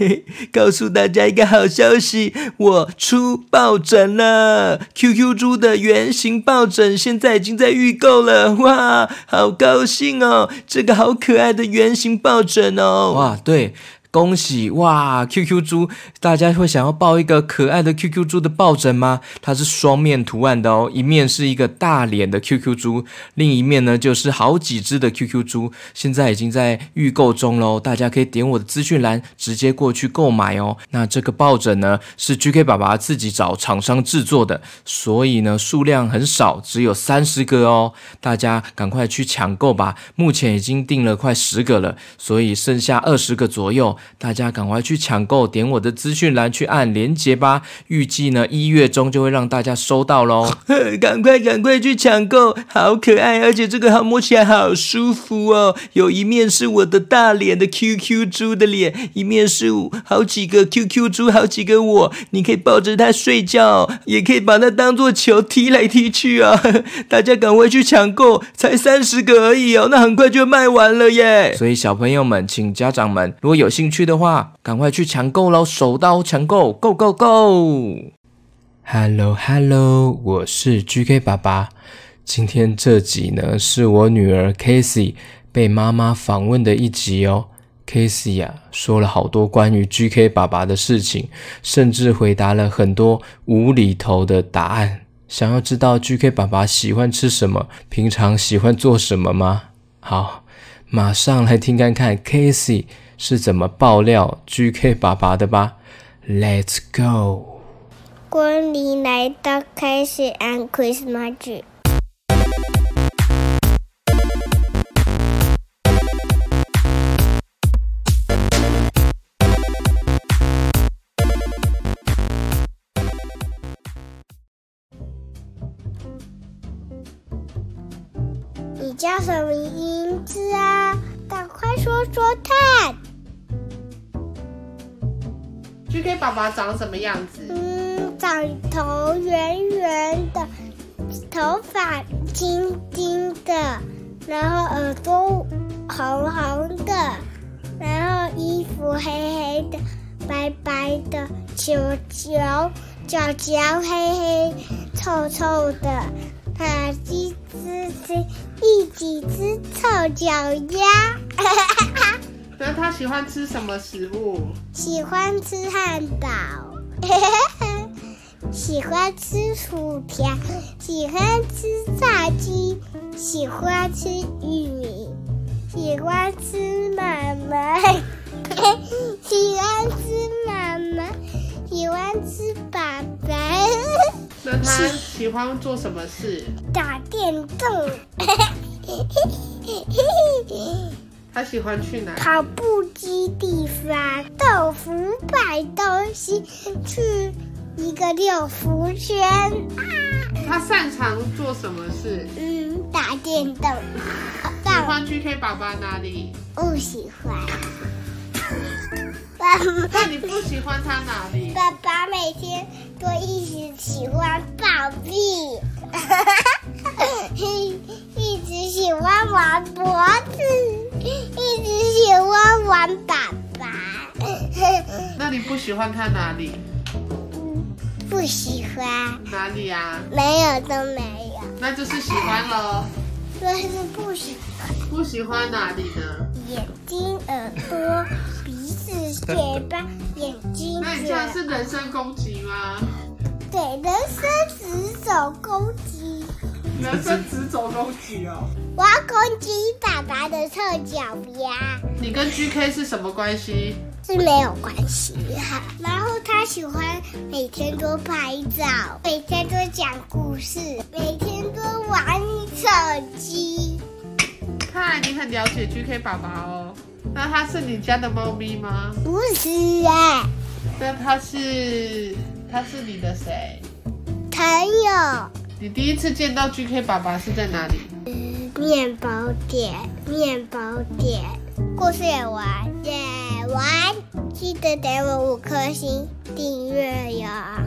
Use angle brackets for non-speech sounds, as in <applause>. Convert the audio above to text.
<laughs> 告诉大家一个好消息，我出抱枕了！QQ 猪的圆形抱枕现在已经在预购了，哇，好高兴哦！这个好可爱的圆形抱枕哦，哇，对。恭喜哇！QQ 猪，大家会想要抱一个可爱的 QQ 猪的抱枕吗？它是双面图案的哦，一面是一个大脸的 QQ 猪，另一面呢就是好几只的 QQ 猪。现在已经在预购中喽，大家可以点我的资讯栏直接过去购买哦。那这个抱枕呢是 GK 爸爸自己找厂商制作的，所以呢数量很少，只有三十个哦。大家赶快去抢购吧！目前已经订了快十个了，所以剩下二十个左右。大家赶快去抢购，点我的资讯栏去按连接吧。预计呢一月中就会让大家收到喽。<laughs> 赶快赶快去抢购，好可爱，而且这个好摸起来好舒服哦。有一面是我的大脸的 QQ 猪的脸，一面是好几个 QQ 猪，好几个我。你可以抱着它睡觉，也可以把它当做球踢来踢去啊。<laughs> 大家赶快去抢购，才三十个而已哦，那很快就卖完了耶。所以小朋友们，请家长们如果有兴趣去的话，赶快去抢购喽！手刀抢购，Go Go Go！Hello Hello，我是 GK 爸爸。今天这集呢，是我女儿 Casey 被妈妈访问的一集哦。Casey 呀，说了好多关于 GK 爸爸的事情，甚至回答了很多无厘头的答案。想要知道 GK 爸爸喜欢吃什么，平常喜欢做什么吗？好，马上来听看看 Casey。是怎么爆料 GK 爸爸的吧？Let's go！欢迎来到开始 and Christmas。你叫什么名字啊？赶快说说看。GK 爸爸长什么样子？嗯，长头圆圆的，头发金金的，然后耳朵红红的，然后衣服黑黑的，白白的，球球脚脚黑黑，臭臭的，它几只是一几只臭脚丫。哈哈哈那他喜欢吃什么食物？喜欢吃汉堡，喜欢吃薯条，喜欢吃炸鸡，喜欢吃玉米，喜欢吃妈妈，<laughs> 喜欢吃妈妈，<laughs> 喜欢吃爸爸。那他喜欢做什么事？打电动。<laughs> 他喜欢去哪？跑步机地方，豆腐摆东西，去一个六福圈。他擅长做什么事？嗯，打电动。喜欢 GK 爸爸哪里？不喜欢。那你不喜欢他哪里？爸爸每天都一直喜欢暴毙，<laughs> 一直喜欢玩脖子。一直喜欢玩爸爸，<laughs> 那你不喜欢他哪里？不喜欢哪里呀？没有都没有，那就是喜欢喽。那是不喜欢。不喜欢哪里呢？眼睛、耳朵、鼻子、嘴巴、眼睛。那你这样是人身攻击吗？对，人身直手攻击。人生只走攻击哦。我要攻击爸爸的臭脚丫。你跟 GK 是什么关系？是没有关系哈。然后他喜欢每天都拍照，每天都讲故事，每天都玩手机。看来你很了解 GK 爸爸哦。那他是你家的猫咪吗？不是啊。那他是他是你的谁？朋友。你第一次见到 GK 爸爸是在哪里？面包店，面包店，故事也完，也完，记得给我五颗星订阅呀。